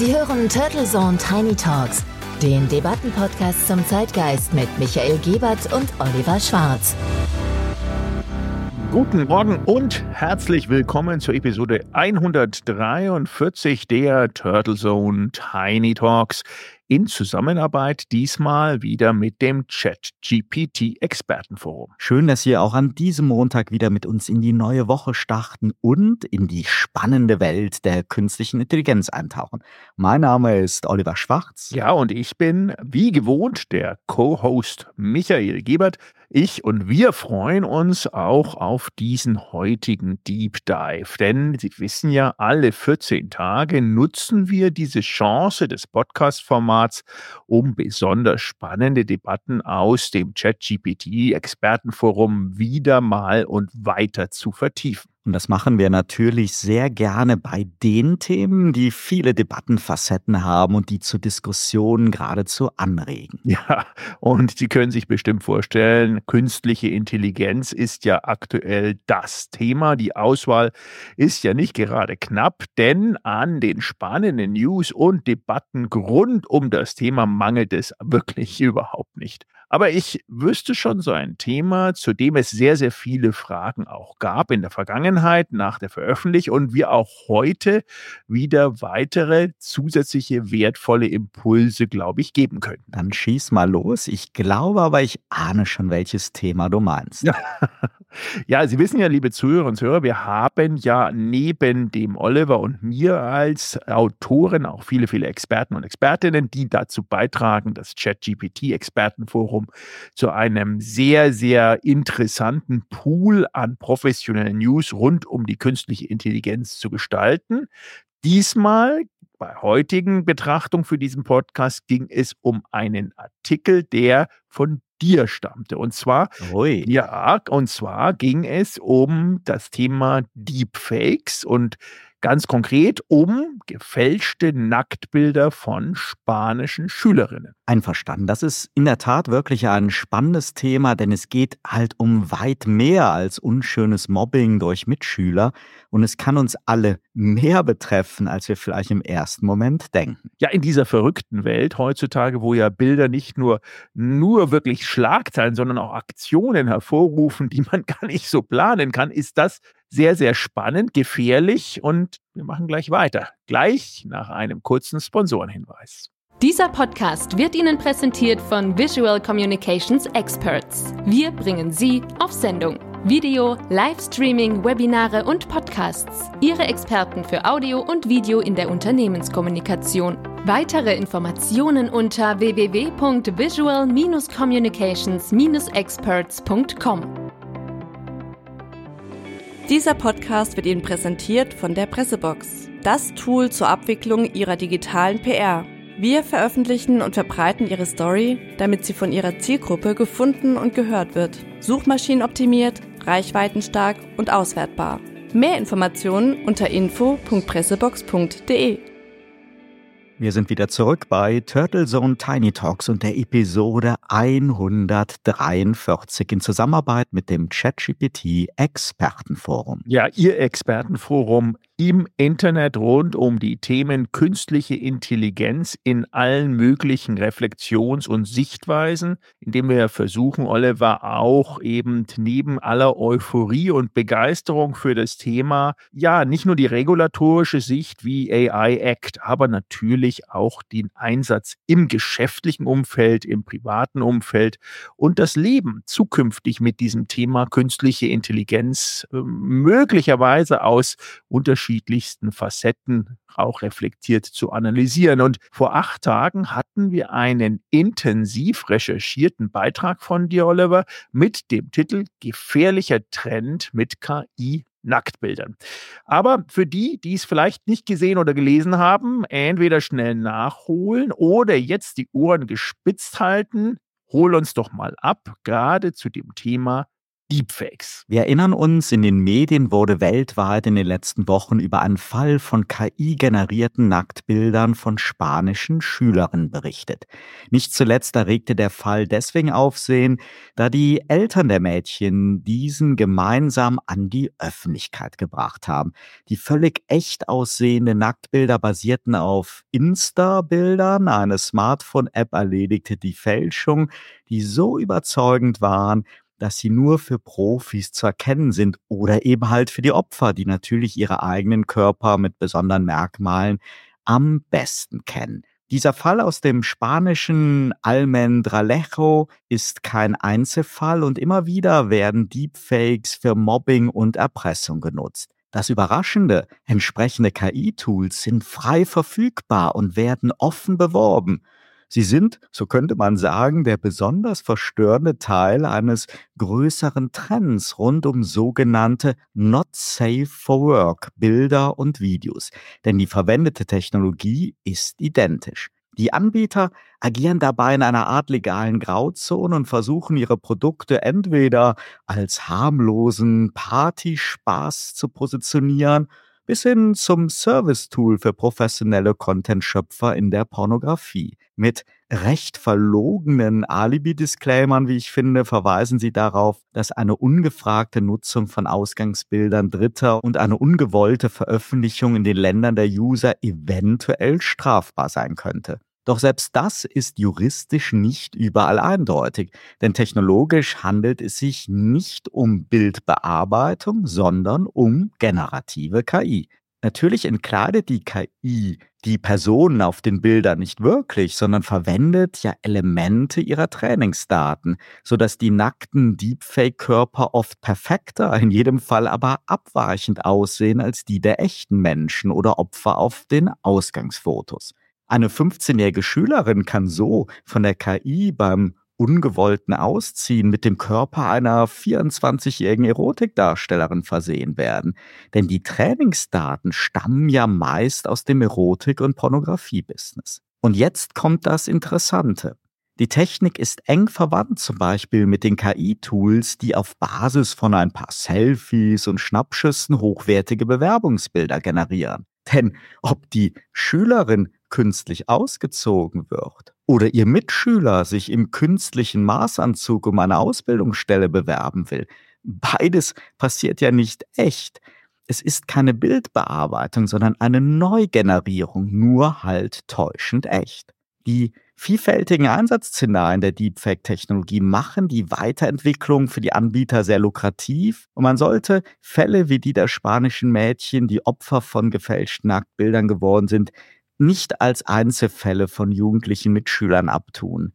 Sie hören Turtle Zone Tiny Talks, den Debattenpodcast zum Zeitgeist mit Michael Gebert und Oliver Schwarz. Guten Morgen und herzlich willkommen zur Episode 143 der Turtle Zone Tiny Talks in Zusammenarbeit diesmal wieder mit dem Chat-GPT Expertenforum. Schön, dass Sie auch an diesem Montag wieder mit uns in die neue Woche starten und in die spannende Welt der künstlichen Intelligenz eintauchen. Mein Name ist Oliver Schwarz. Ja, und ich bin wie gewohnt der Co-Host Michael Gebert. Ich und wir freuen uns auch auf diesen heutigen Deep Dive, denn Sie wissen ja, alle 14 Tage nutzen wir diese Chance des Podcast-Formats, um besonders spannende Debatten aus dem ChatGPT-Expertenforum wieder mal und weiter zu vertiefen. Und das machen wir natürlich sehr gerne bei den Themen, die viele Debattenfacetten haben und die zu Diskussionen geradezu anregen. Ja, und Sie können sich bestimmt vorstellen, künstliche Intelligenz ist ja aktuell das Thema. Die Auswahl ist ja nicht gerade knapp, denn an den spannenden News und Debatten rund um das Thema mangelt es wirklich überhaupt nicht. Aber ich wüsste schon so ein Thema, zu dem es sehr, sehr viele Fragen auch gab in der Vergangenheit nach der Veröffentlichung und wir auch heute wieder weitere zusätzliche wertvolle Impulse, glaube ich, geben können. Dann schieß mal los. Ich glaube aber, ich ahne schon, welches Thema du meinst. Ja. Ja, Sie wissen ja, liebe Zuhörer und Zuhörer, wir haben ja neben dem Oliver und mir als Autoren auch viele, viele Experten und Expertinnen, die dazu beitragen, das ChatGPT-Expertenforum zu einem sehr, sehr interessanten Pool an professionellen News rund um die künstliche Intelligenz zu gestalten. Diesmal bei heutigen Betrachtung für diesen Podcast ging es um einen Artikel, der von dir stammte. Und zwar, Ui. ja, und zwar ging es um das Thema Deepfakes und Ganz konkret um gefälschte Nacktbilder von spanischen Schülerinnen. Einverstanden. Das ist in der Tat wirklich ein spannendes Thema, denn es geht halt um weit mehr als unschönes Mobbing durch Mitschüler und es kann uns alle mehr betreffen, als wir vielleicht im ersten Moment denken. Ja, in dieser verrückten Welt heutzutage, wo ja Bilder nicht nur, nur wirklich Schlagzeilen, sondern auch Aktionen hervorrufen, die man gar nicht so planen kann, ist das sehr, sehr spannend, gefährlich und wir machen gleich weiter. Gleich nach einem kurzen Sponsorenhinweis. Dieser Podcast wird Ihnen präsentiert von Visual Communications Experts. Wir bringen Sie auf Sendung. Video, Livestreaming, Webinare und Podcasts. Ihre Experten für Audio und Video in der Unternehmenskommunikation. Weitere Informationen unter www.visual-communications-experts.com. Dieser Podcast wird Ihnen präsentiert von der Pressebox, das Tool zur Abwicklung Ihrer digitalen PR. Wir veröffentlichen und verbreiten Ihre Story, damit sie von Ihrer Zielgruppe gefunden und gehört wird. Suchmaschinenoptimiert, reichweitenstark und auswertbar. Mehr Informationen unter info.pressebox.de. Wir sind wieder zurück bei Turtle Zone Tiny Talks und der Episode 143 in Zusammenarbeit mit dem ChatGPT Expertenforum. Ja, Ihr Expertenforum im Internet rund um die Themen künstliche Intelligenz in allen möglichen Reflexions- und Sichtweisen, indem wir versuchen, Oliver, auch eben neben aller Euphorie und Begeisterung für das Thema, ja, nicht nur die regulatorische Sicht wie AI Act, aber natürlich auch den Einsatz im geschäftlichen Umfeld, im privaten Umfeld und das Leben zukünftig mit diesem Thema künstliche Intelligenz äh, möglicherweise aus unterschiedlichsten Facetten auch reflektiert zu analysieren. Und vor acht Tagen hatten wir einen intensiv recherchierten Beitrag von dir, Oliver, mit dem Titel Gefährlicher Trend mit KI Nacktbildern. Aber für die, die es vielleicht nicht gesehen oder gelesen haben, entweder schnell nachholen oder jetzt die Ohren gespitzt halten, hol uns doch mal ab, gerade zu dem Thema Deepfakes. Wir erinnern uns, in den Medien wurde weltweit in den letzten Wochen über einen Fall von KI-generierten Nacktbildern von spanischen Schülerinnen berichtet. Nicht zuletzt erregte der Fall deswegen Aufsehen, da die Eltern der Mädchen diesen gemeinsam an die Öffentlichkeit gebracht haben. Die völlig echt aussehenden Nacktbilder basierten auf Insta-Bildern. Eine Smartphone-App erledigte die Fälschung, die so überzeugend waren, dass sie nur für Profis zu erkennen sind oder eben halt für die Opfer, die natürlich ihre eigenen Körper mit besonderen Merkmalen am besten kennen. Dieser Fall aus dem spanischen Almendralejo ist kein Einzelfall und immer wieder werden Deepfakes für Mobbing und Erpressung genutzt. Das Überraschende, entsprechende KI-Tools sind frei verfügbar und werden offen beworben. Sie sind, so könnte man sagen, der besonders verstörende Teil eines größeren Trends rund um sogenannte Not Safe for Work Bilder und Videos. Denn die verwendete Technologie ist identisch. Die Anbieter agieren dabei in einer Art legalen Grauzone und versuchen ihre Produkte entweder als harmlosen Partyspaß zu positionieren bis hin zum Service-Tool für professionelle Content-Schöpfer in der Pornografie. Mit recht verlogenen Alibi-Disclaimern, wie ich finde, verweisen sie darauf, dass eine ungefragte Nutzung von Ausgangsbildern Dritter und eine ungewollte Veröffentlichung in den Ländern der User eventuell strafbar sein könnte. Doch selbst das ist juristisch nicht überall eindeutig, denn technologisch handelt es sich nicht um Bildbearbeitung, sondern um generative KI. Natürlich entkleidet die KI die Personen auf den Bildern nicht wirklich, sondern verwendet ja Elemente ihrer Trainingsdaten, sodass die nackten Deepfake-Körper oft perfekter, in jedem Fall aber abweichend aussehen als die der echten Menschen oder Opfer auf den Ausgangsfotos. Eine 15-jährige Schülerin kann so von der KI beim ungewollten Ausziehen mit dem Körper einer 24-jährigen Erotikdarstellerin versehen werden. Denn die Trainingsdaten stammen ja meist aus dem Erotik- und Pornografie-Business. Und jetzt kommt das Interessante. Die Technik ist eng verwandt zum Beispiel mit den KI-Tools, die auf Basis von ein paar Selfies und Schnappschüssen hochwertige Bewerbungsbilder generieren. Denn ob die Schülerin künstlich ausgezogen wird oder ihr Mitschüler sich im künstlichen Maßanzug um eine Ausbildungsstelle bewerben will, beides passiert ja nicht echt. Es ist keine Bildbearbeitung, sondern eine Neugenerierung, nur halt täuschend echt. Die vielfältigen Einsatzszenarien der Deepfake-Technologie machen die Weiterentwicklung für die Anbieter sehr lukrativ und man sollte Fälle wie die der spanischen Mädchen, die Opfer von gefälschten Nacktbildern geworden sind, nicht als Einzelfälle von jugendlichen Mitschülern abtun.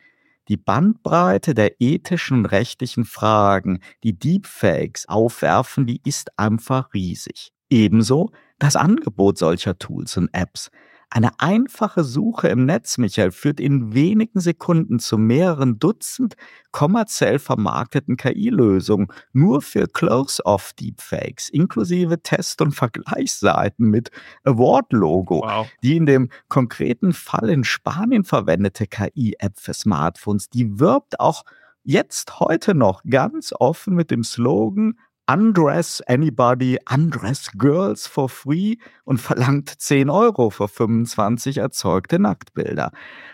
Die Bandbreite der ethischen und rechtlichen Fragen, die Deepfakes aufwerfen, die ist einfach riesig. Ebenso das Angebot solcher Tools und Apps. Eine einfache Suche im Netz, Michael, führt in wenigen Sekunden zu mehreren Dutzend kommerziell vermarkteten KI-Lösungen nur für Close-Off-Deepfakes, inklusive Test- und Vergleichsseiten mit Award-Logo. Wow. Die in dem konkreten Fall in Spanien verwendete KI-App für Smartphones, die wirbt auch jetzt heute noch ganz offen mit dem Slogan Undress Anybody, Undress Girls for free und verlangt 10 Euro für 25 erzeugte Nacktbilder.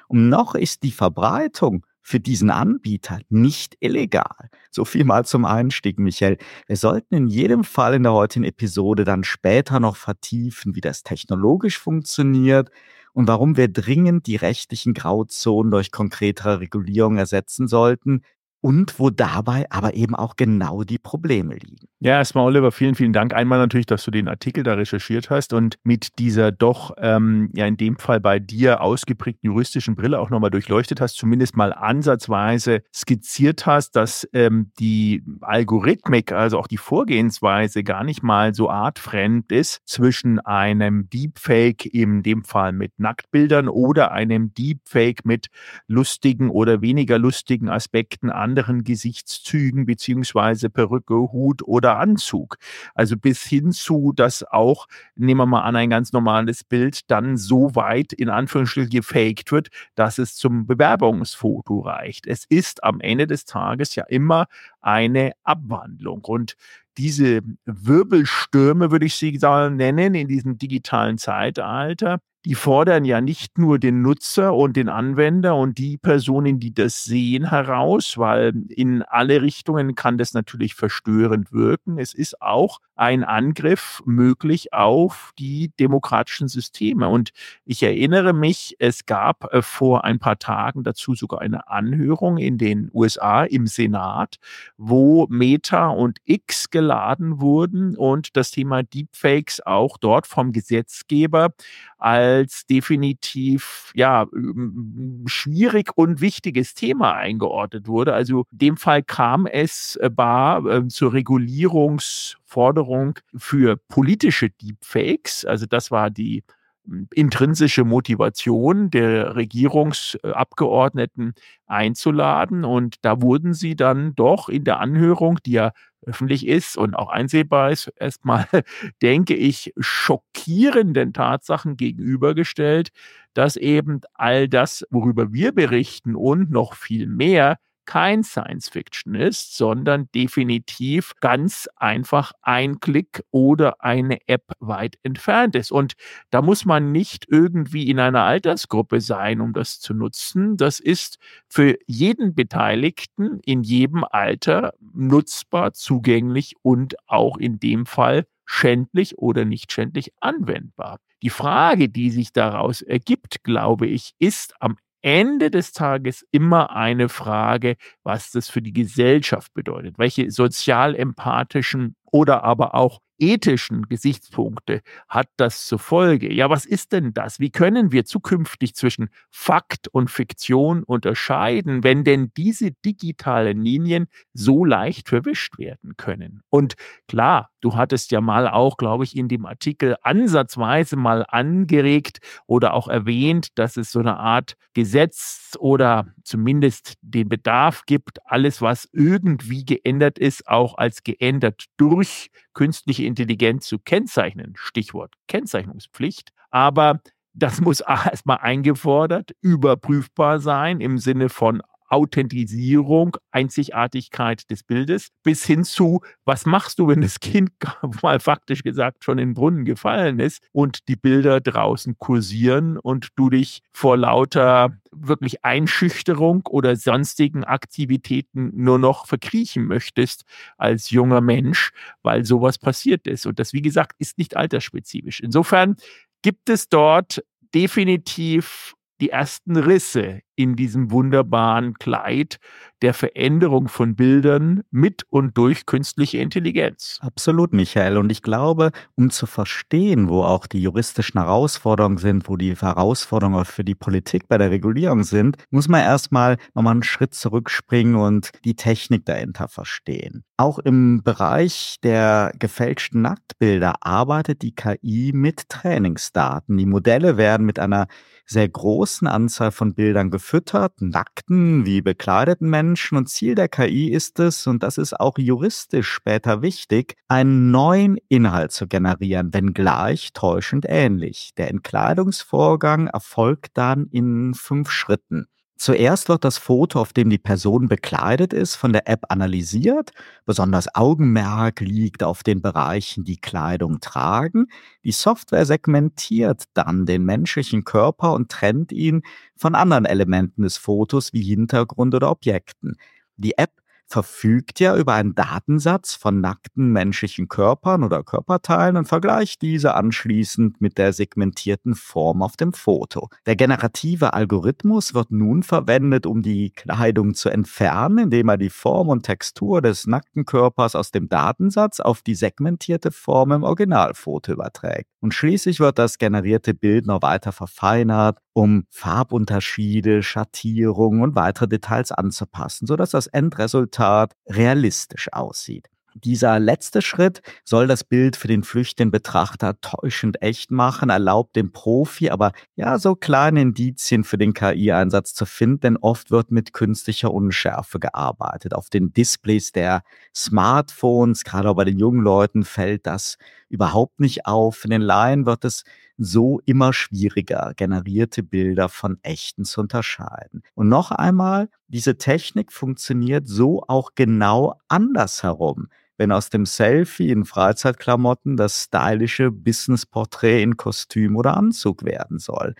Und noch ist die Verbreitung für diesen Anbieter nicht illegal. So viel mal zum Einstieg, Michael. Wir sollten in jedem Fall in der heutigen Episode dann später noch vertiefen, wie das technologisch funktioniert und warum wir dringend die rechtlichen Grauzonen durch konkretere Regulierung ersetzen sollten, und wo dabei aber eben auch genau die Probleme liegen. Ja, erstmal Oliver, vielen, vielen Dank. Einmal natürlich, dass du den Artikel da recherchiert hast und mit dieser doch, ähm, ja in dem Fall bei dir ausgeprägten juristischen Brille auch nochmal durchleuchtet hast, zumindest mal ansatzweise skizziert hast, dass ähm, die Algorithmik, also auch die Vorgehensweise gar nicht mal so artfremd ist zwischen einem Deepfake, in dem Fall mit Nacktbildern oder einem Deepfake mit lustigen oder weniger lustigen Aspekten an anderen Gesichtszügen beziehungsweise Perücke, Hut oder Anzug. Also bis hin zu, dass auch, nehmen wir mal an, ein ganz normales Bild dann so weit in Anführungsstrichen gefaked wird, dass es zum Bewerbungsfoto reicht. Es ist am Ende des Tages ja immer eine Abwandlung. Und diese Wirbelstürme, würde ich sie nennen, in diesem digitalen Zeitalter, die fordern ja nicht nur den Nutzer und den Anwender und die Personen, die das sehen, heraus, weil in alle Richtungen kann das natürlich verstörend wirken. Es ist auch ein Angriff möglich auf die demokratischen Systeme. Und ich erinnere mich, es gab äh, vor ein paar Tagen dazu sogar eine Anhörung in den USA im Senat, wo Meta und X geladen wurden und das Thema Deepfakes auch dort vom Gesetzgeber als definitiv ja schwierig und wichtiges Thema eingeordnet wurde. Also in dem Fall kam es äh, bar äh, zur Regulierungs Forderung für politische Deepfakes. Also das war die intrinsische Motivation der Regierungsabgeordneten einzuladen. Und da wurden sie dann doch in der Anhörung, die ja öffentlich ist und auch einsehbar ist, erstmal, denke ich, schockierenden Tatsachen gegenübergestellt, dass eben all das, worüber wir berichten und noch viel mehr, kein Science Fiction ist, sondern definitiv ganz einfach ein Klick oder eine App weit entfernt ist. Und da muss man nicht irgendwie in einer Altersgruppe sein, um das zu nutzen. Das ist für jeden Beteiligten in jedem Alter nutzbar, zugänglich und auch in dem Fall schändlich oder nicht schändlich anwendbar. Die Frage, die sich daraus ergibt, glaube ich, ist am Ende des Tages immer eine Frage, was das für die Gesellschaft bedeutet, welche sozial empathischen oder aber auch ethischen Gesichtspunkte hat das zur Folge? Ja, was ist denn das? Wie können wir zukünftig zwischen Fakt und Fiktion unterscheiden, wenn denn diese digitalen Linien so leicht verwischt werden können? Und klar, du hattest ja mal auch, glaube ich, in dem Artikel ansatzweise mal angeregt oder auch erwähnt, dass es so eine Art Gesetz oder zumindest den Bedarf gibt, alles, was irgendwie geändert ist, auch als geändert durch künstliche Intelligenz zu kennzeichnen. Stichwort Kennzeichnungspflicht. Aber das muss erstmal eingefordert, überprüfbar sein im Sinne von Authentisierung, Einzigartigkeit des Bildes, bis hin zu, was machst du, wenn das Kind mal faktisch gesagt schon in den Brunnen gefallen ist und die Bilder draußen kursieren und du dich vor lauter wirklich Einschüchterung oder sonstigen Aktivitäten nur noch verkriechen möchtest als junger Mensch, weil sowas passiert ist. Und das, wie gesagt, ist nicht altersspezifisch. Insofern gibt es dort definitiv die ersten Risse in diesem wunderbaren Kleid der Veränderung von Bildern mit und durch künstliche Intelligenz. Absolut, Michael. Und ich glaube, um zu verstehen, wo auch die juristischen Herausforderungen sind, wo die Herausforderungen für die Politik bei der Regulierung sind, muss man erstmal nochmal einen Schritt zurückspringen und die Technik dahinter verstehen. Auch im Bereich der gefälschten Nacktbilder arbeitet die KI mit Trainingsdaten. Die Modelle werden mit einer sehr großen Anzahl von Bildern gefüttert, nackten wie bekleideten Menschen. Und Ziel der KI ist es, und das ist auch juristisch später wichtig, einen neuen Inhalt zu generieren, wenngleich täuschend ähnlich. Der Entkleidungsvorgang erfolgt dann in fünf Schritten. Zuerst wird das Foto, auf dem die Person bekleidet ist, von der App analysiert. Besonders Augenmerk liegt auf den Bereichen, die Kleidung tragen. Die Software segmentiert dann den menschlichen Körper und trennt ihn von anderen Elementen des Fotos wie Hintergrund oder Objekten. Die App verfügt ja über einen Datensatz von nackten menschlichen Körpern oder Körperteilen und vergleicht diese anschließend mit der segmentierten Form auf dem Foto. Der generative Algorithmus wird nun verwendet, um die Kleidung zu entfernen, indem er die Form und Textur des nackten Körpers aus dem Datensatz auf die segmentierte Form im Originalfoto überträgt. Und schließlich wird das generierte Bild noch weiter verfeinert, um Farbunterschiede, Schattierungen und weitere Details anzupassen, sodass das Endresultat realistisch aussieht. Dieser letzte Schritt soll das Bild für den flüchtigen Betrachter täuschend echt machen, erlaubt dem Profi aber ja so kleine Indizien für den KI-Einsatz zu finden, denn oft wird mit künstlicher Unschärfe gearbeitet. Auf den Displays der Smartphones, gerade auch bei den jungen Leuten, fällt das überhaupt nicht auf. In den Laien wird es so immer schwieriger, generierte Bilder von echten zu unterscheiden. Und noch einmal, diese Technik funktioniert so auch genau andersherum wenn aus dem Selfie in Freizeitklamotten das stylische Businessporträt in Kostüm oder Anzug werden soll.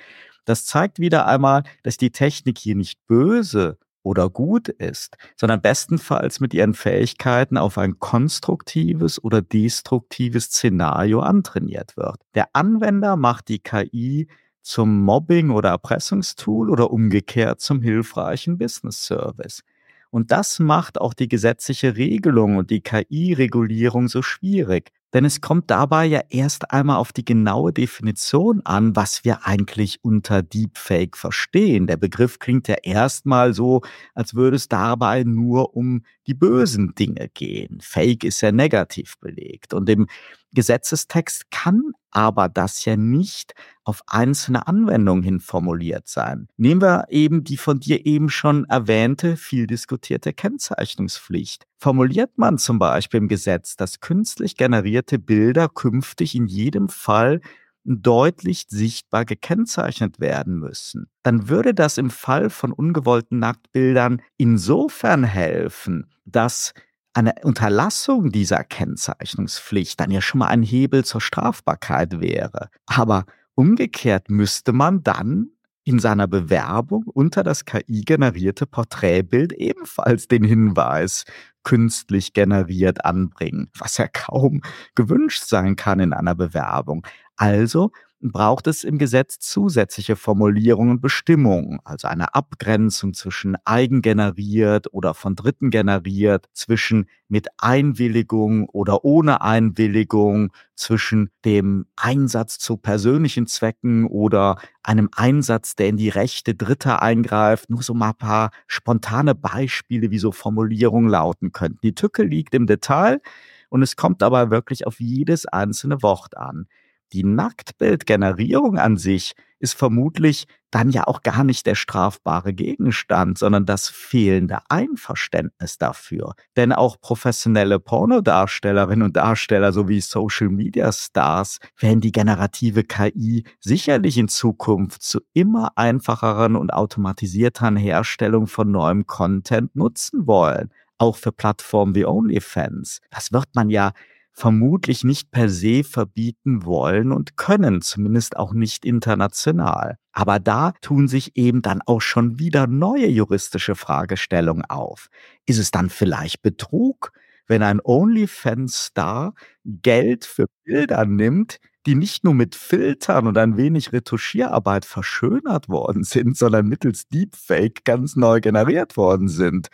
Das zeigt wieder einmal, dass die Technik hier nicht böse oder gut ist, sondern bestenfalls mit ihren Fähigkeiten auf ein konstruktives oder destruktives Szenario antrainiert wird. Der Anwender macht die KI zum Mobbing- oder Erpressungstool oder umgekehrt zum hilfreichen Business Service. Und das macht auch die gesetzliche Regelung und die KI-Regulierung so schwierig. Denn es kommt dabei ja erst einmal auf die genaue Definition an, was wir eigentlich unter Deepfake verstehen. Der Begriff klingt ja erstmal so, als würde es dabei nur um die bösen Dinge gehen. Fake ist ja negativ belegt. Und im Gesetzestext kann aber das ja nicht auf einzelne Anwendungen hin formuliert sein. Nehmen wir eben die von dir eben schon erwähnte, viel diskutierte Kennzeichnungspflicht. Formuliert man zum Beispiel im Gesetz, dass künstlich generierte Bilder künftig in jedem Fall deutlich sichtbar gekennzeichnet werden müssen, dann würde das im Fall von ungewollten Nacktbildern insofern helfen, dass eine Unterlassung dieser Kennzeichnungspflicht dann ja schon mal ein Hebel zur Strafbarkeit wäre. Aber umgekehrt müsste man dann in seiner Bewerbung unter das KI-generierte Porträtbild ebenfalls den Hinweis künstlich generiert anbringen, was ja kaum gewünscht sein kann in einer Bewerbung. Also braucht es im Gesetz zusätzliche Formulierungen und Bestimmungen, also eine Abgrenzung zwischen eigengeneriert oder von Dritten generiert, zwischen mit Einwilligung oder ohne Einwilligung, zwischen dem Einsatz zu persönlichen Zwecken oder einem Einsatz, der in die Rechte Dritter eingreift. Nur so mal ein paar spontane Beispiele, wie so Formulierungen lauten könnten. Die Tücke liegt im Detail und es kommt aber wirklich auf jedes einzelne Wort an. Die Nacktbildgenerierung an sich ist vermutlich dann ja auch gar nicht der strafbare Gegenstand, sondern das fehlende Einverständnis dafür. Denn auch professionelle Pornodarstellerinnen und Darsteller sowie Social Media Stars werden die generative KI sicherlich in Zukunft zu immer einfacheren und automatisierteren Herstellung von neuem Content nutzen wollen. Auch für Plattformen wie OnlyFans. Das wird man ja vermutlich nicht per se verbieten wollen und können, zumindest auch nicht international. Aber da tun sich eben dann auch schon wieder neue juristische Fragestellungen auf. Ist es dann vielleicht Betrug, wenn ein OnlyFans-Star Geld für Bilder nimmt, die nicht nur mit Filtern und ein wenig Retuschierarbeit verschönert worden sind, sondern mittels Deepfake ganz neu generiert worden sind?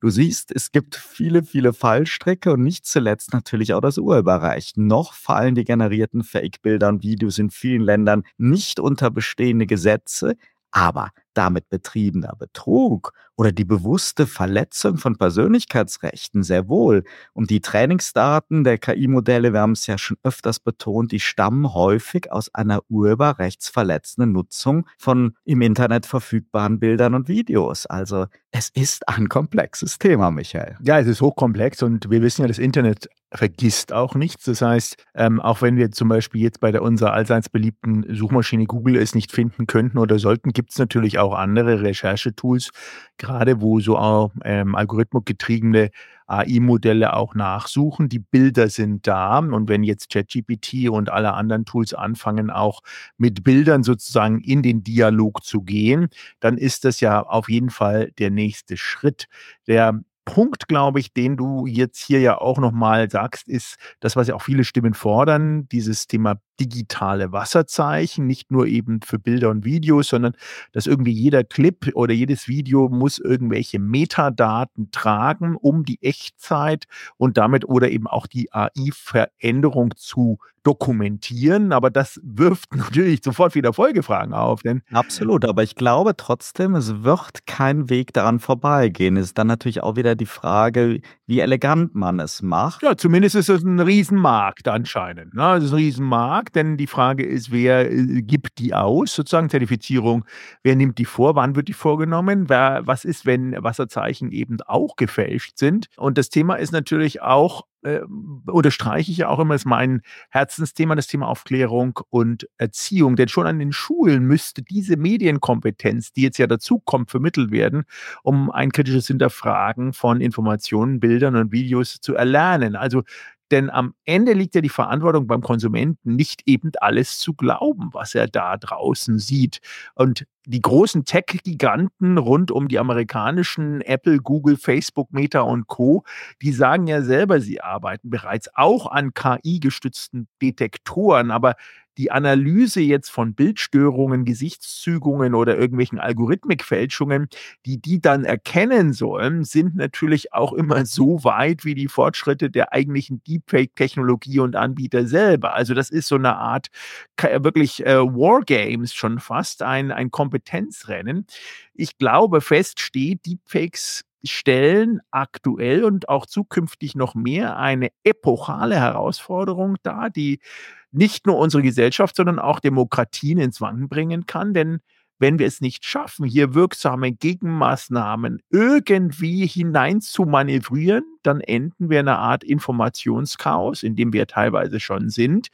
Du siehst, es gibt viele, viele Fallstricke und nicht zuletzt natürlich auch das Urheberrecht. Noch fallen die generierten Fake-Bilder und Videos in vielen Ländern nicht unter bestehende Gesetze, aber damit betriebener Betrug oder die bewusste Verletzung von Persönlichkeitsrechten sehr wohl. Und die Trainingsdaten der KI-Modelle, wir haben es ja schon öfters betont, die stammen häufig aus einer urheberrechtsverletzenden Nutzung von im Internet verfügbaren Bildern und Videos. Also es ist ein komplexes Thema, Michael. Ja, es ist hochkomplex und wir wissen ja, das Internet vergisst auch nichts. Das heißt, ähm, auch wenn wir zum Beispiel jetzt bei der unserer allseits beliebten Suchmaschine Google es nicht finden könnten oder sollten, gibt es natürlich auch andere Recherchetools, gerade wo so auch, ähm, algorithmusgetriebene AI-Modelle auch nachsuchen. Die Bilder sind da und wenn jetzt ChatGPT und alle anderen Tools anfangen, auch mit Bildern sozusagen in den Dialog zu gehen, dann ist das ja auf jeden Fall der nächste Schritt. Der Punkt, glaube ich, den du jetzt hier ja auch nochmal sagst, ist das, was ja auch viele Stimmen fordern, dieses Thema digitale Wasserzeichen, nicht nur eben für Bilder und Videos, sondern dass irgendwie jeder Clip oder jedes Video muss irgendwelche Metadaten tragen, um die Echtzeit und damit oder eben auch die AI-Veränderung zu dokumentieren, aber das wirft natürlich sofort wieder Folgefragen auf. Denn Absolut, aber ich glaube trotzdem, es wird kein Weg daran vorbeigehen. Es ist dann natürlich auch wieder die Frage, wie elegant man es macht. Ja, zumindest ist es ein Riesenmarkt anscheinend. Ne? Es ist ein Riesenmarkt, denn die Frage ist, wer äh, gibt die aus, sozusagen Zertifizierung, wer nimmt die vor, wann wird die vorgenommen, wer, was ist, wenn Wasserzeichen eben auch gefälscht sind. Und das Thema ist natürlich auch, äh, unterstreiche ich ja auch immer, ist mein Herzensthema, das Thema Aufklärung und Erziehung. Denn schon an den Schulen müsste diese Medienkompetenz, die jetzt ja dazukommt, vermittelt werden, um ein kritisches Hinterfragen von Informationen, Bildern und Videos zu erlernen. Also denn am Ende liegt ja die Verantwortung beim Konsumenten, nicht eben alles zu glauben, was er da draußen sieht. Und die großen Tech-Giganten rund um die amerikanischen Apple, Google, Facebook, Meta und Co., die sagen ja selber, sie arbeiten bereits auch an KI-gestützten Detektoren, aber die Analyse jetzt von Bildstörungen, Gesichtszügungen oder irgendwelchen Algorithmikfälschungen, die die dann erkennen sollen, sind natürlich auch immer so weit wie die Fortschritte der eigentlichen Deepfake-Technologie und Anbieter selber. Also das ist so eine Art wirklich äh, Wargames schon fast, ein, ein Kompetenzrennen. Ich glaube, fest steht, Deepfakes stellen aktuell und auch zukünftig noch mehr eine epochale Herausforderung dar, die nicht nur unsere Gesellschaft, sondern auch Demokratien ins Wanken bringen kann. Denn wenn wir es nicht schaffen, hier wirksame Gegenmaßnahmen irgendwie hinein zu manövrieren, dann enden wir in einer Art Informationschaos, in dem wir teilweise schon sind,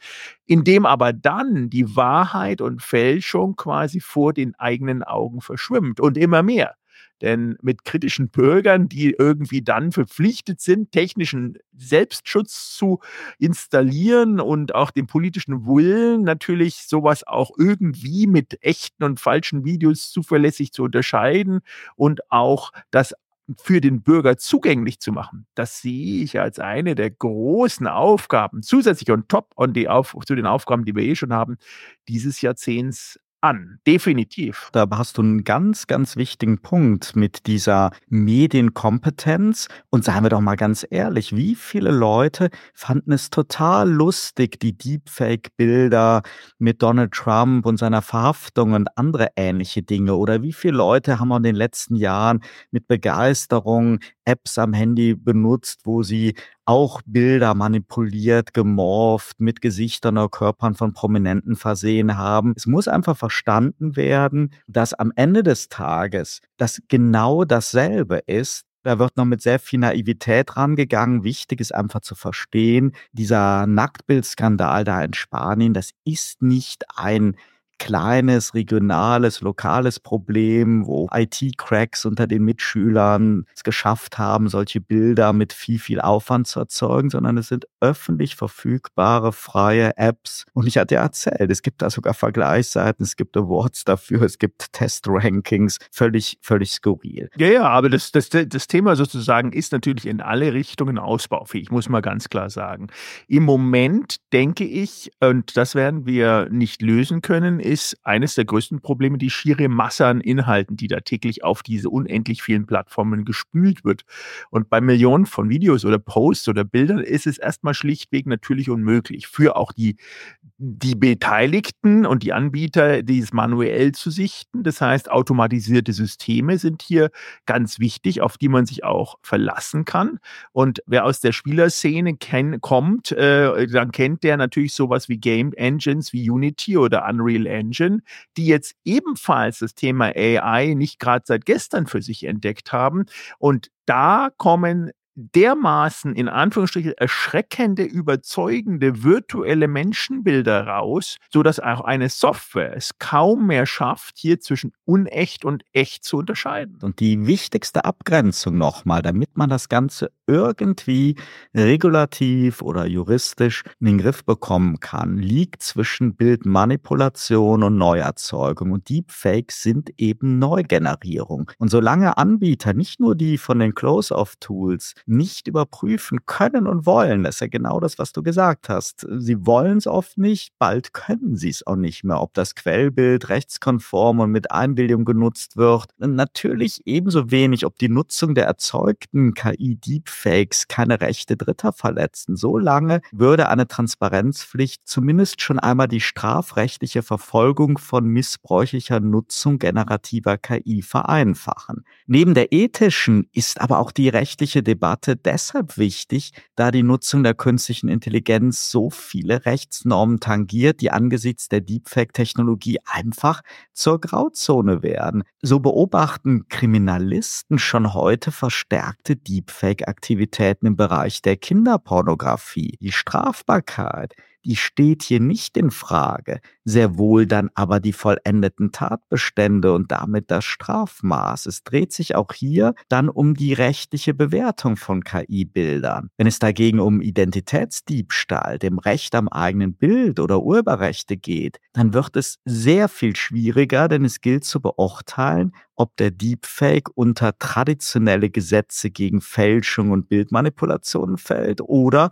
in dem aber dann die Wahrheit und Fälschung quasi vor den eigenen Augen verschwimmt und immer mehr. Denn mit kritischen Bürgern, die irgendwie dann verpflichtet sind, technischen Selbstschutz zu installieren und auch den politischen Willen natürlich sowas auch irgendwie mit echten und falschen Videos zuverlässig zu unterscheiden und auch das für den Bürger zugänglich zu machen. Das sehe ich als eine der großen Aufgaben, zusätzlich und top on die auf, zu den Aufgaben, die wir eh schon haben, dieses Jahrzehnts an, definitiv. Da hast du einen ganz, ganz wichtigen Punkt mit dieser Medienkompetenz. Und seien wir doch mal ganz ehrlich, wie viele Leute fanden es total lustig, die Deepfake-Bilder mit Donald Trump und seiner Verhaftung und andere ähnliche Dinge? Oder wie viele Leute haben in den letzten Jahren mit Begeisterung Apps am Handy benutzt, wo sie auch Bilder manipuliert, gemorpht, mit Gesichtern oder Körpern von Prominenten versehen haben. Es muss einfach verstanden werden, dass am Ende des Tages das genau dasselbe ist, da wird noch mit sehr viel Naivität rangegangen. Wichtig ist einfach zu verstehen, dieser Nacktbildskandal da in Spanien, das ist nicht ein kleines, regionales, lokales Problem, wo IT-Cracks unter den Mitschülern es geschafft haben, solche Bilder mit viel, viel Aufwand zu erzeugen, sondern es sind öffentlich verfügbare, freie Apps. Und ich hatte ja erzählt, es gibt da sogar Vergleichsseiten, es gibt Awards dafür, es gibt Test-Rankings, völlig, völlig skurril. Ja, ja, aber das, das, das Thema sozusagen ist natürlich in alle Richtungen ausbaufähig, muss man ganz klar sagen. Im Moment denke ich, und das werden wir nicht lösen können, ist eines der größten Probleme die schiere Masse an Inhalten, die da täglich auf diese unendlich vielen Plattformen gespült wird. Und bei Millionen von Videos oder Posts oder Bildern ist es erstmal schlichtweg natürlich unmöglich für auch die, die Beteiligten und die Anbieter, dies manuell zu sichten. Das heißt, automatisierte Systeme sind hier ganz wichtig, auf die man sich auch verlassen kann. Und wer aus der Spielerszene kenn, kommt, äh, dann kennt der natürlich sowas wie Game Engines wie Unity oder Unreal Engine Engine, die jetzt ebenfalls das Thema AI nicht gerade seit gestern für sich entdeckt haben. Und da kommen dermaßen in Anführungsstrichen erschreckende, überzeugende virtuelle Menschenbilder raus, so dass auch eine Software es kaum mehr schafft, hier zwischen unecht und echt zu unterscheiden. Und die wichtigste Abgrenzung nochmal, damit man das Ganze irgendwie regulativ oder juristisch in den Griff bekommen kann, liegt zwischen Bildmanipulation und Neuerzeugung. Und Deepfakes sind eben Neugenerierung. Und solange Anbieter, nicht nur die von den Close-off-Tools, nicht überprüfen können und wollen. Das ist ja genau das, was du gesagt hast. Sie wollen es oft nicht, bald können sie es auch nicht mehr. Ob das Quellbild rechtskonform und mit Einbildung genutzt wird. Natürlich ebenso wenig, ob die Nutzung der erzeugten KI-Deepfakes keine Rechte Dritter verletzen. So lange würde eine Transparenzpflicht zumindest schon einmal die strafrechtliche Verfolgung von missbräuchlicher Nutzung generativer KI vereinfachen. Neben der ethischen ist aber auch die rechtliche Debatte deshalb wichtig, da die Nutzung der künstlichen Intelligenz so viele Rechtsnormen tangiert, die angesichts der Deepfake-Technologie einfach zur Grauzone werden. So beobachten Kriminalisten schon heute verstärkte Deepfake-Aktivitäten im Bereich der Kinderpornografie. Die Strafbarkeit die steht hier nicht in Frage, sehr wohl dann aber die vollendeten Tatbestände und damit das Strafmaß. Es dreht sich auch hier dann um die rechtliche Bewertung von KI-Bildern. Wenn es dagegen um Identitätsdiebstahl, dem Recht am eigenen Bild oder Urheberrechte geht, dann wird es sehr viel schwieriger, denn es gilt zu beurteilen, ob der Deepfake unter traditionelle Gesetze gegen Fälschung und Bildmanipulationen fällt oder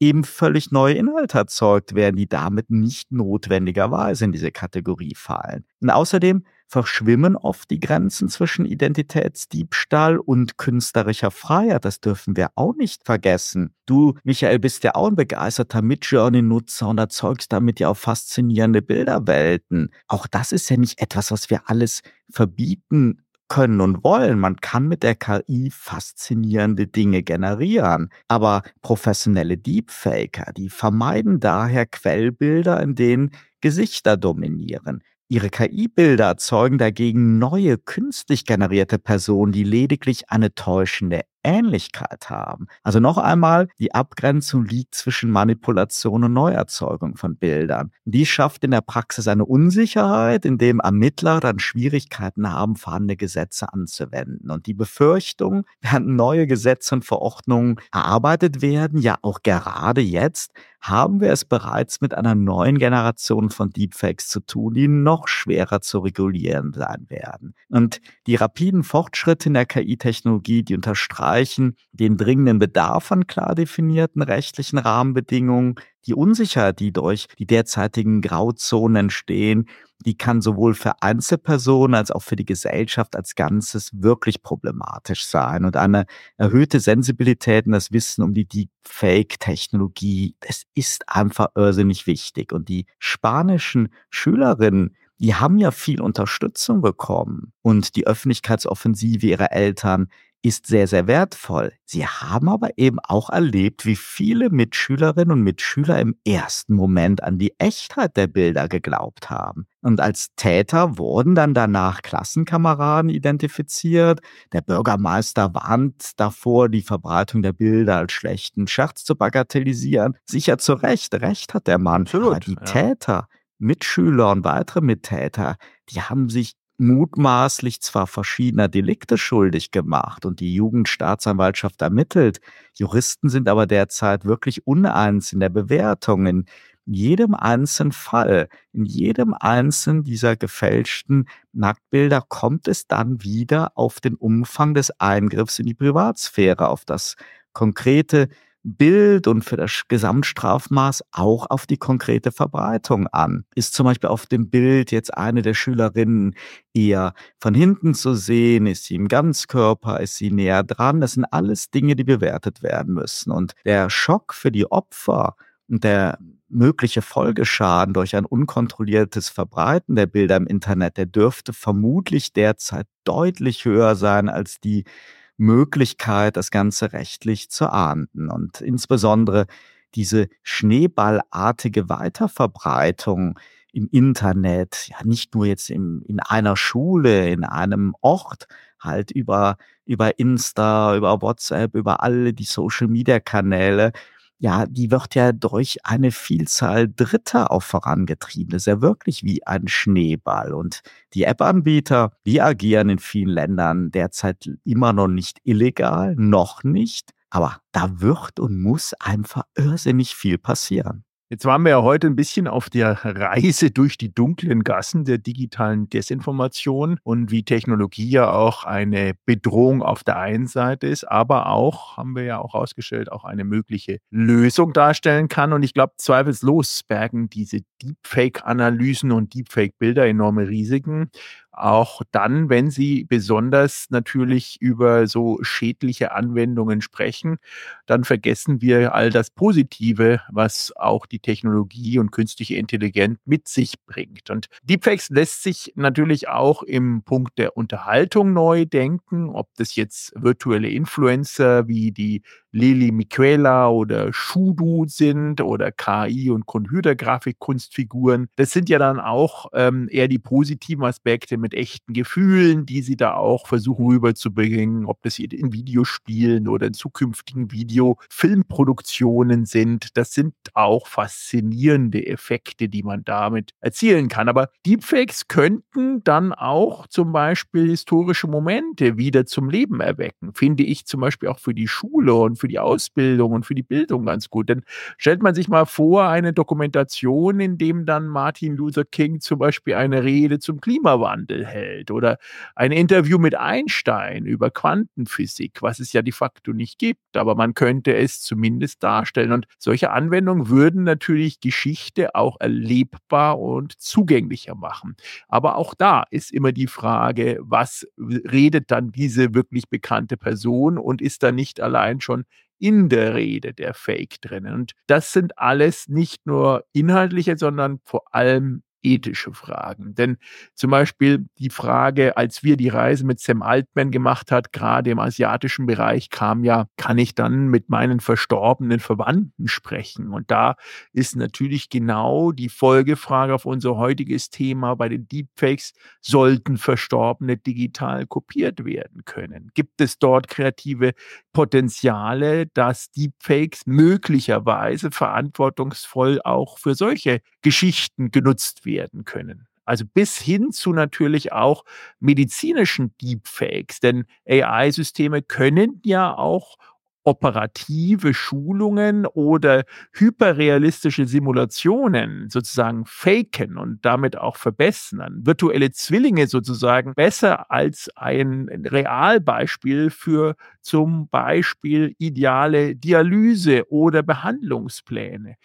eben völlig neue Inhalte erzeugt werden, die damit nicht notwendigerweise in diese Kategorie fallen. Und außerdem verschwimmen oft die Grenzen zwischen Identitätsdiebstahl und künstlerischer Freiheit. Das dürfen wir auch nicht vergessen. Du, Michael, bist ja auch ein begeisterter Midjourney-Nutzer und erzeugst damit ja auch faszinierende Bilderwelten. Auch das ist ja nicht etwas, was wir alles verbieten können und wollen. Man kann mit der KI faszinierende Dinge generieren. Aber professionelle Deepfaker, die vermeiden daher Quellbilder, in denen Gesichter dominieren. Ihre KI-Bilder erzeugen dagegen neue künstlich generierte Personen, die lediglich eine täuschende Ähnlichkeit haben. Also noch einmal, die Abgrenzung liegt zwischen Manipulation und Neuerzeugung von Bildern. Die schafft in der Praxis eine Unsicherheit, indem Ermittler dann Schwierigkeiten haben, vorhandene Gesetze anzuwenden. Und die Befürchtung, während neue Gesetze und Verordnungen erarbeitet werden, ja auch gerade jetzt, haben wir es bereits mit einer neuen Generation von Deepfakes zu tun, die noch schwerer zu regulieren sein werden. Und die rapiden Fortschritte in der KI-Technologie, die unterstreichen Bereichen den dringenden Bedarf an klar definierten rechtlichen Rahmenbedingungen, die Unsicherheit, die durch die derzeitigen Grauzonen entstehen, die kann sowohl für Einzelpersonen als auch für die Gesellschaft als Ganzes wirklich problematisch sein. Und eine erhöhte Sensibilität und das Wissen um die Deepfake-Technologie, das ist einfach irrsinnig wichtig. Und die spanischen Schülerinnen, die haben ja viel Unterstützung bekommen. Und die Öffentlichkeitsoffensive ihrer Eltern, ist sehr, sehr wertvoll. Sie haben aber eben auch erlebt, wie viele Mitschülerinnen und Mitschüler im ersten Moment an die Echtheit der Bilder geglaubt haben. Und als Täter wurden dann danach Klassenkameraden identifiziert. Der Bürgermeister warnt davor, die Verbreitung der Bilder als schlechten Scherz zu bagatellisieren. Sicher zu Recht, Recht hat der Mann. Absolut, aber die ja. Täter, Mitschüler und weitere Mittäter, die haben sich mutmaßlich zwar verschiedener Delikte schuldig gemacht und die Jugendstaatsanwaltschaft ermittelt, Juristen sind aber derzeit wirklich uneins in der Bewertung. In jedem einzelnen Fall, in jedem einzelnen dieser gefälschten Nacktbilder kommt es dann wieder auf den Umfang des Eingriffs in die Privatsphäre, auf das konkrete Bild und für das Gesamtstrafmaß auch auf die konkrete Verbreitung an. Ist zum Beispiel auf dem Bild jetzt eine der Schülerinnen eher von hinten zu sehen? Ist sie im Ganzkörper? Ist sie näher dran? Das sind alles Dinge, die bewertet werden müssen. Und der Schock für die Opfer und der mögliche Folgeschaden durch ein unkontrolliertes Verbreiten der Bilder im Internet, der dürfte vermutlich derzeit deutlich höher sein als die Möglichkeit, das Ganze rechtlich zu ahnden. Und insbesondere diese schneeballartige Weiterverbreitung im Internet, ja nicht nur jetzt im, in einer Schule, in einem Ort, halt über, über Insta, über WhatsApp, über alle die Social-Media-Kanäle, ja, die wird ja durch eine Vielzahl Dritter auch vorangetrieben. Das ist ja wirklich wie ein Schneeball. Und die App-Anbieter, die agieren in vielen Ländern derzeit immer noch nicht illegal, noch nicht. Aber da wird und muss einfach irrsinnig viel passieren. Jetzt waren wir ja heute ein bisschen auf der Reise durch die dunklen Gassen der digitalen Desinformation und wie Technologie ja auch eine Bedrohung auf der einen Seite ist, aber auch, haben wir ja auch herausgestellt, auch eine mögliche Lösung darstellen kann. Und ich glaube, zweifellos bergen diese Deepfake-Analysen und Deepfake-Bilder enorme Risiken auch dann, wenn sie besonders natürlich über so schädliche Anwendungen sprechen, dann vergessen wir all das Positive, was auch die Technologie und künstliche Intelligenz mit sich bringt. Und Deepfakes lässt sich natürlich auch im Punkt der Unterhaltung neu denken, ob das jetzt virtuelle Influencer wie die Lili Miquela oder Shudu sind oder KI und Computergrafik-Kunstfiguren. Das sind ja dann auch ähm, eher die positiven Aspekte mit echten Gefühlen, die sie da auch versuchen rüberzubringen, ob das in Videospielen oder in zukünftigen Video-Filmproduktionen sind. Das sind auch faszinierende Effekte, die man damit erzielen kann. Aber Deepfakes könnten dann auch zum Beispiel historische Momente wieder zum Leben erwecken, finde ich zum Beispiel auch für die Schule und für die Ausbildung und für die Bildung ganz gut. Denn stellt man sich mal vor, eine Dokumentation, in dem dann Martin Luther King zum Beispiel eine Rede zum Klimawandel hält oder ein Interview mit Einstein über Quantenphysik, was es ja de facto nicht gibt, aber man könnte es zumindest darstellen. Und solche Anwendungen würden natürlich Geschichte auch erlebbar und zugänglicher machen. Aber auch da ist immer die Frage, was redet dann diese wirklich bekannte Person und ist da nicht allein schon in der Rede der Fake drinnen. Und das sind alles nicht nur inhaltliche, sondern vor allem ethische Fragen. Denn zum Beispiel die Frage, als wir die Reise mit Sam Altman gemacht hat, gerade im asiatischen Bereich, kam ja, kann ich dann mit meinen verstorbenen Verwandten sprechen? Und da ist natürlich genau die Folgefrage auf unser heutiges Thema bei den Deepfakes, sollten Verstorbene digital kopiert werden können? Gibt es dort kreative Potenziale, dass Deepfakes möglicherweise verantwortungsvoll auch für solche Geschichten genutzt werden können. Also bis hin zu natürlich auch medizinischen Deepfakes, denn AI-Systeme können ja auch operative Schulungen oder hyperrealistische Simulationen sozusagen faken und damit auch verbessern. Virtuelle Zwillinge sozusagen besser als ein Realbeispiel für zum Beispiel ideale Dialyse oder Behandlungspläne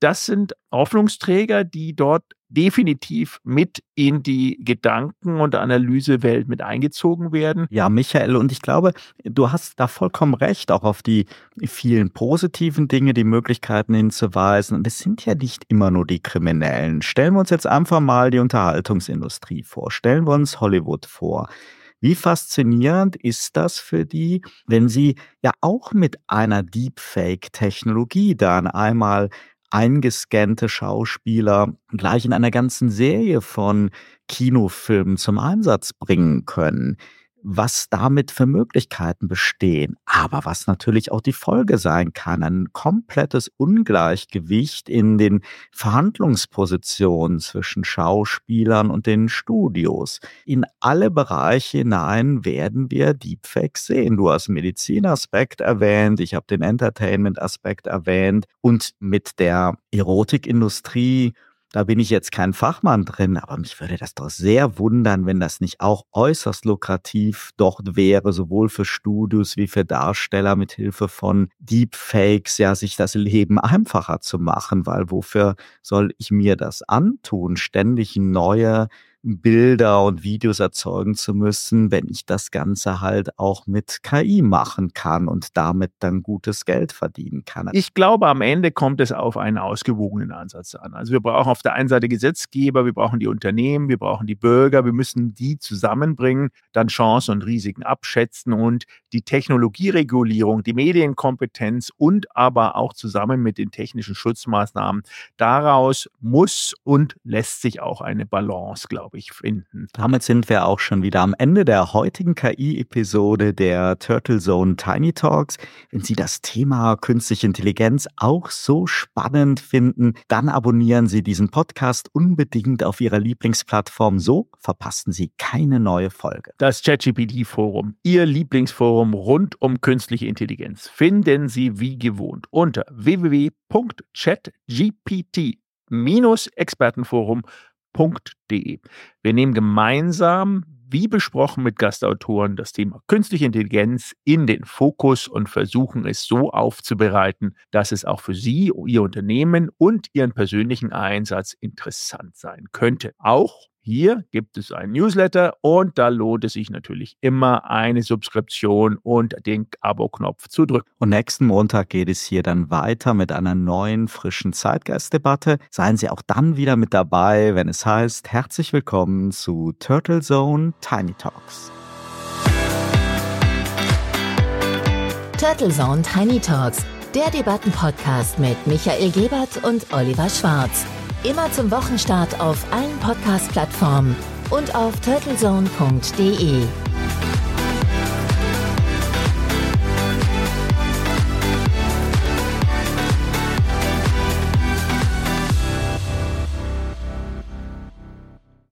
das sind Hoffnungsträger, die dort definitiv mit in die Gedanken- und Analysewelt mit eingezogen werden. Ja, Michael, und ich glaube, du hast da vollkommen recht, auch auf die vielen positiven Dinge, die Möglichkeiten hinzuweisen. Und es sind ja nicht immer nur die Kriminellen. Stellen wir uns jetzt einfach mal die Unterhaltungsindustrie vor. Stellen wir uns Hollywood vor. Wie faszinierend ist das für die, wenn sie ja auch mit einer Deepfake-Technologie dann einmal eingescannte Schauspieler gleich in einer ganzen Serie von Kinofilmen zum Einsatz bringen können was damit für Möglichkeiten bestehen, aber was natürlich auch die Folge sein kann, ein komplettes Ungleichgewicht in den Verhandlungspositionen zwischen Schauspielern und den Studios. In alle Bereiche hinein werden wir Deepfakes sehen. Du hast Medizinaspekt erwähnt, ich habe den Entertainment-Aspekt erwähnt und mit der Erotikindustrie da bin ich jetzt kein Fachmann drin, aber mich würde das doch sehr wundern, wenn das nicht auch äußerst lukrativ dort wäre, sowohl für Studios wie für Darsteller mit Hilfe von Deepfakes, ja, sich das Leben einfacher zu machen, weil wofür soll ich mir das antun, ständig neue Bilder und Videos erzeugen zu müssen, wenn ich das Ganze halt auch mit KI machen kann und damit dann gutes Geld verdienen kann. Ich glaube, am Ende kommt es auf einen ausgewogenen Ansatz an. Also wir brauchen auf der einen Seite Gesetzgeber, wir brauchen die Unternehmen, wir brauchen die Bürger, wir müssen die zusammenbringen, dann Chancen und Risiken abschätzen und die Technologieregulierung, die Medienkompetenz und aber auch zusammen mit den technischen Schutzmaßnahmen, daraus muss und lässt sich auch eine Balance, glaube glaube ich, finden. Damit sind wir auch schon wieder am Ende der heutigen KI-Episode der Turtle Zone Tiny Talks. Wenn Sie das Thema künstliche Intelligenz auch so spannend finden, dann abonnieren Sie diesen Podcast unbedingt auf Ihrer Lieblingsplattform. So verpassen Sie keine neue Folge. Das ChatGPT-Forum, Ihr Lieblingsforum rund um künstliche Intelligenz, finden Sie wie gewohnt unter www.chatgpt-expertenforum.de. Wir nehmen gemeinsam, wie besprochen mit Gastautoren, das Thema künstliche Intelligenz in den Fokus und versuchen es so aufzubereiten, dass es auch für Sie, Ihr Unternehmen und Ihren persönlichen Einsatz interessant sein könnte. Auch hier gibt es ein Newsletter und da lohnt es sich natürlich immer eine Subskription und den Abo-Knopf zu drücken. Und nächsten Montag geht es hier dann weiter mit einer neuen frischen Zeitgeistdebatte. Seien Sie auch dann wieder mit dabei, wenn es heißt, herzlich willkommen zu Turtle Zone Tiny Talks. Turtle Zone Tiny Talks, der Debattenpodcast mit Michael Gebert und Oliver Schwarz. Immer zum Wochenstart auf allen Podcast-Plattformen und auf turtlezone.de.